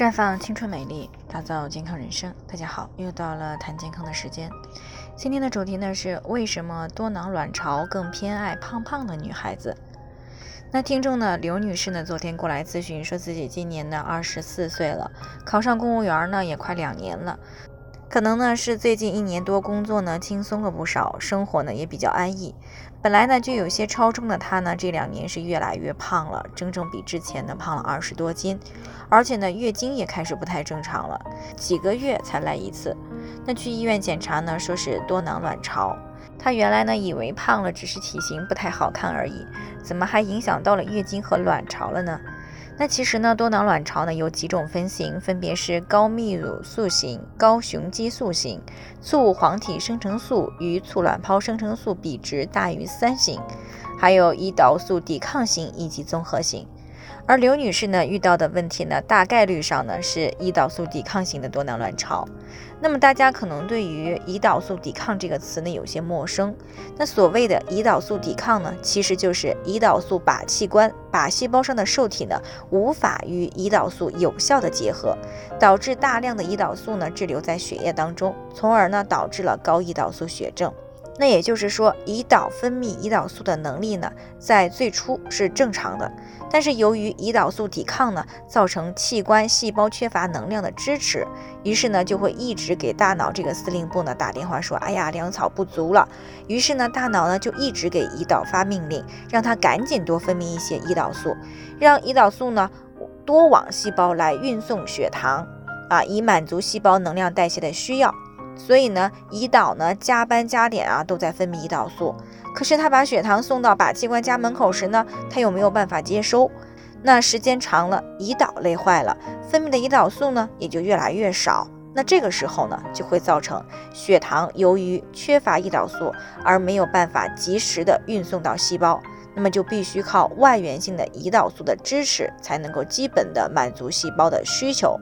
绽放青春美丽，打造健康人生。大家好，又到了谈健康的时间。今天的主题呢是为什么多囊卵巢更偏爱胖胖的女孩子？那听众呢刘女士呢昨天过来咨询，说自己今年呢二十四岁了，考上公务员呢也快两年了。可能呢是最近一年多工作呢轻松了不少，生活呢也比较安逸。本来呢就有些超重的她呢，这两年是越来越胖了，整整比之前呢胖了二十多斤，而且呢月经也开始不太正常了，几个月才来一次。那去医院检查呢，说是多囊卵巢。她原来呢以为胖了只是体型不太好看而已，怎么还影响到了月经和卵巢了呢？那其实呢，多囊卵巢呢有几种分型，分别是高泌乳素型、高雄激素型、促黄体生成素与促卵泡生成素比值大于三型，还有胰岛素抵抗型以及综合型。而刘女士呢遇到的问题呢，大概率上呢是胰岛素抵抗型的多囊卵巢。那么大家可能对于胰岛素抵抗这个词呢有些陌生。那所谓的胰岛素抵抗呢，其实就是胰岛素靶器官靶细胞上的受体呢无法与胰岛素有效的结合，导致大量的胰岛素呢滞留在血液当中，从而呢导致了高胰岛素血症。那也就是说，胰岛分泌胰岛素的能力呢，在最初是正常的，但是由于胰岛素抵抗呢，造成器官细胞缺乏能量的支持，于是呢，就会一直给大脑这个司令部呢打电话说，哎呀，粮草不足了。于是呢，大脑呢就一直给胰岛发命令，让它赶紧多分泌一些胰岛素，让胰岛素呢多往细胞来运送血糖，啊，以满足细胞能量代谢的需要。所以呢，胰岛呢加班加点啊，都在分泌胰岛素。可是他把血糖送到靶器官家门口时呢，他又没有办法接收。那时间长了，胰岛累坏了，分泌的胰岛素呢也就越来越少。那这个时候呢，就会造成血糖由于缺乏胰岛素而没有办法及时的运送到细胞，那么就必须靠外源性的胰岛素的支持，才能够基本的满足细胞的需求。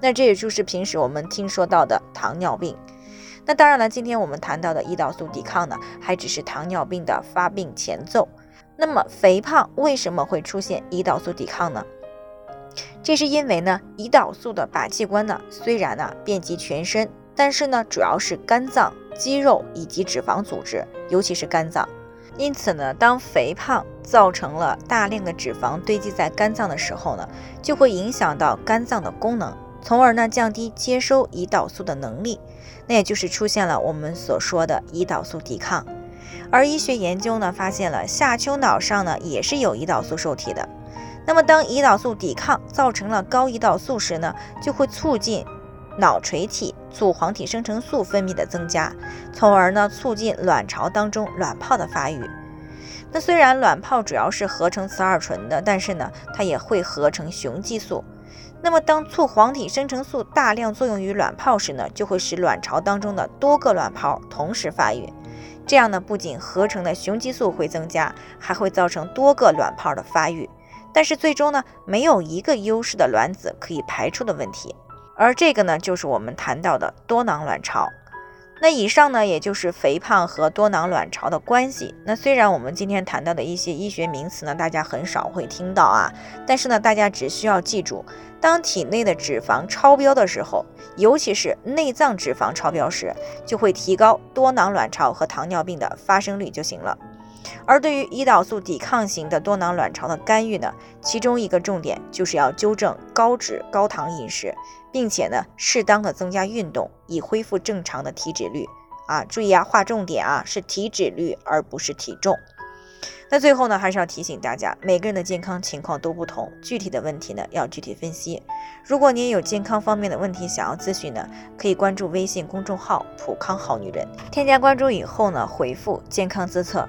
那这也就是平时我们听说到的糖尿病。那当然了，今天我们谈到的胰岛素抵抗呢，还只是糖尿病的发病前奏。那么肥胖为什么会出现胰岛素抵抗呢？这是因为呢，胰岛素的靶器官呢，虽然呢遍及全身，但是呢主要是肝脏、肌肉以及脂肪组织，尤其是肝脏。因此呢，当肥胖造成了大量的脂肪堆积在肝脏的时候呢，就会影响到肝脏的功能。从而呢，降低接收胰岛素的能力，那也就是出现了我们所说的胰岛素抵抗。而医学研究呢，发现了下丘脑上呢也是有胰岛素受体的。那么当胰岛素抵抗造成了高胰岛素时呢，就会促进脑垂体促黄体生成素分泌的增加，从而呢促进卵巢当中卵泡的发育。那虽然卵泡主要是合成雌二醇的，但是呢，它也会合成雄激素。那么，当促黄体生成素大量作用于卵泡时呢，就会使卵巢当中的多个卵泡同时发育。这样呢，不仅合成的雄激素会增加，还会造成多个卵泡的发育。但是最终呢，没有一个优势的卵子可以排出的问题。而这个呢，就是我们谈到的多囊卵巢。那以上呢，也就是肥胖和多囊卵巢的关系。那虽然我们今天谈到的一些医学名词呢，大家很少会听到啊，但是呢，大家只需要记住，当体内的脂肪超标的时候，尤其是内脏脂肪超标时，就会提高多囊卵巢和糖尿病的发生率就行了。而对于胰岛素抵抗型的多囊卵巢的干预呢，其中一个重点就是要纠正高脂高糖饮食，并且呢，适当的增加运动，以恢复正常的体脂率啊。注意啊，划重点啊，是体脂率而不是体重。那最后呢，还是要提醒大家，每个人的健康情况都不同，具体的问题呢要具体分析。如果您有健康方面的问题想要咨询呢，可以关注微信公众号“普康好女人”，添加关注以后呢，回复“健康自测”。